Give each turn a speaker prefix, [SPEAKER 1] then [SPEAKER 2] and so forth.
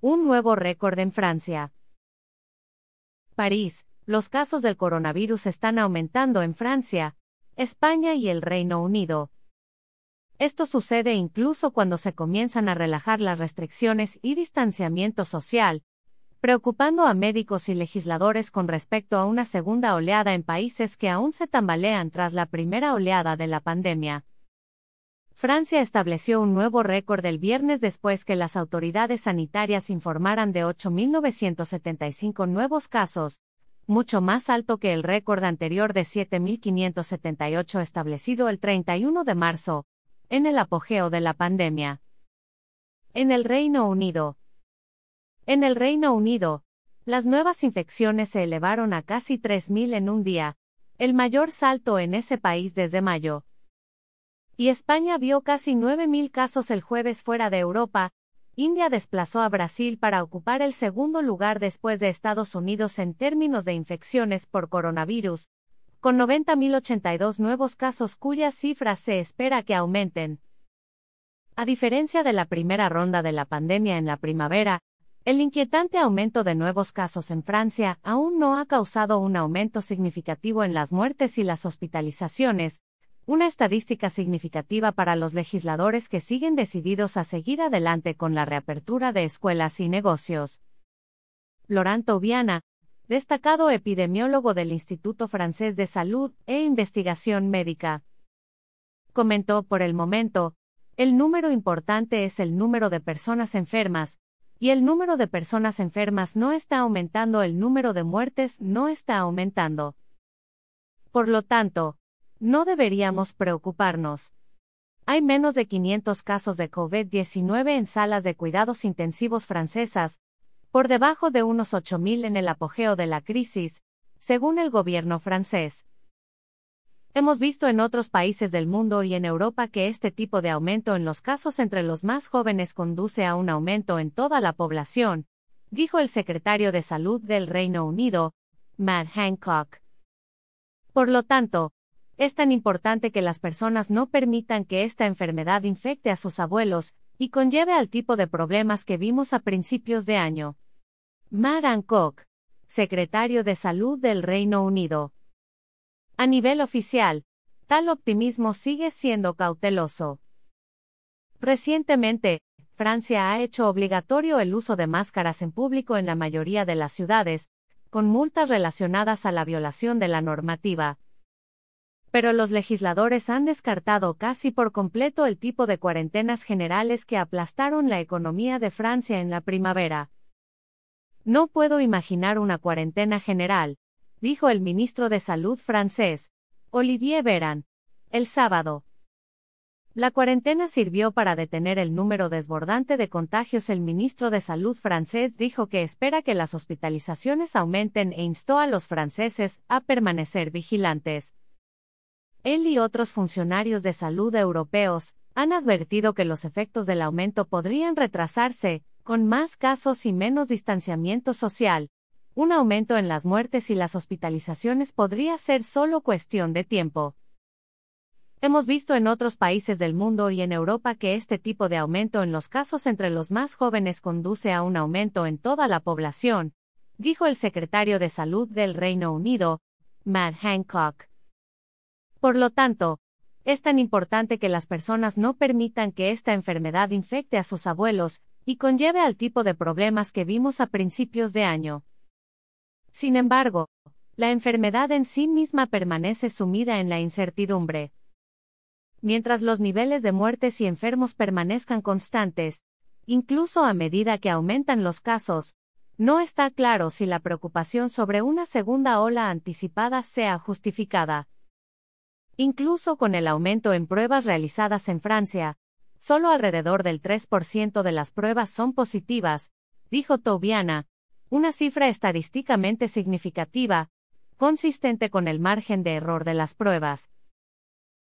[SPEAKER 1] Un nuevo récord en Francia. París. Los casos del coronavirus están aumentando en Francia, España y el Reino Unido. Esto sucede incluso cuando se comienzan a relajar las restricciones y distanciamiento social, preocupando a médicos y legisladores con respecto a una segunda oleada en países que aún se tambalean tras la primera oleada de la pandemia. Francia estableció un nuevo récord el viernes después que las autoridades sanitarias informaran de 8.975 nuevos casos, mucho más alto que el récord anterior de 7.578 establecido el 31 de marzo, en el apogeo de la pandemia. En el Reino Unido. En el Reino Unido, las nuevas infecciones se elevaron a casi 3.000 en un día, el mayor salto en ese país desde mayo. Y España vio casi 9.000 casos el jueves fuera de Europa, India desplazó a Brasil para ocupar el segundo lugar después de Estados Unidos en términos de infecciones por coronavirus, con 90.082 nuevos casos cuyas cifras se espera que aumenten. A diferencia de la primera ronda de la pandemia en la primavera, el inquietante aumento de nuevos casos en Francia aún no ha causado un aumento significativo en las muertes y las hospitalizaciones, una estadística significativa para los legisladores que siguen decididos a seguir adelante con la reapertura de escuelas y negocios. Laurent Tobiana, destacado epidemiólogo del Instituto Francés de Salud e Investigación Médica, comentó por el momento, el número importante es el número de personas enfermas, y el número de personas enfermas no está aumentando, el número de muertes no está aumentando. Por lo tanto, no deberíamos preocuparnos. Hay menos de 500 casos de COVID-19 en salas de cuidados intensivos francesas, por debajo de unos 8.000 en el apogeo de la crisis, según el gobierno francés. Hemos visto en otros países del mundo y en Europa que este tipo de aumento en los casos entre los más jóvenes conduce a un aumento en toda la población, dijo el secretario de Salud del Reino Unido, Matt Hancock. Por lo tanto, es tan importante que las personas no permitan que esta enfermedad infecte a sus abuelos y conlleve al tipo de problemas que vimos a principios de año. Maran Koch, secretario de Salud del Reino Unido. A nivel oficial, tal optimismo sigue siendo cauteloso. Recientemente, Francia ha hecho obligatorio el uso de máscaras en público en la mayoría de las ciudades, con multas relacionadas a la violación de la normativa pero los legisladores han descartado casi por completo el tipo de cuarentenas generales que aplastaron la economía de Francia en la primavera. No puedo imaginar una cuarentena general, dijo el ministro de Salud francés, Olivier Véran, el sábado. La cuarentena sirvió para detener el número desbordante de contagios. El ministro de Salud francés dijo que espera que las hospitalizaciones aumenten e instó a los franceses a permanecer vigilantes. Él y otros funcionarios de salud europeos han advertido que los efectos del aumento podrían retrasarse, con más casos y menos distanciamiento social. Un aumento en las muertes y las hospitalizaciones podría ser solo cuestión de tiempo. Hemos visto en otros países del mundo y en Europa que este tipo de aumento en los casos entre los más jóvenes conduce a un aumento en toda la población, dijo el secretario de Salud del Reino Unido, Matt Hancock. Por lo tanto, es tan importante que las personas no permitan que esta enfermedad infecte a sus abuelos y conlleve al tipo de problemas que vimos a principios de año. Sin embargo, la enfermedad en sí misma permanece sumida en la incertidumbre. Mientras los niveles de muertes y enfermos permanezcan constantes, incluso a medida que aumentan los casos, no está claro si la preocupación sobre una segunda ola anticipada sea justificada. Incluso con el aumento en pruebas realizadas en Francia, solo alrededor del 3% de las pruebas son positivas, dijo Tobiana, una cifra estadísticamente significativa, consistente con el margen de error de las pruebas.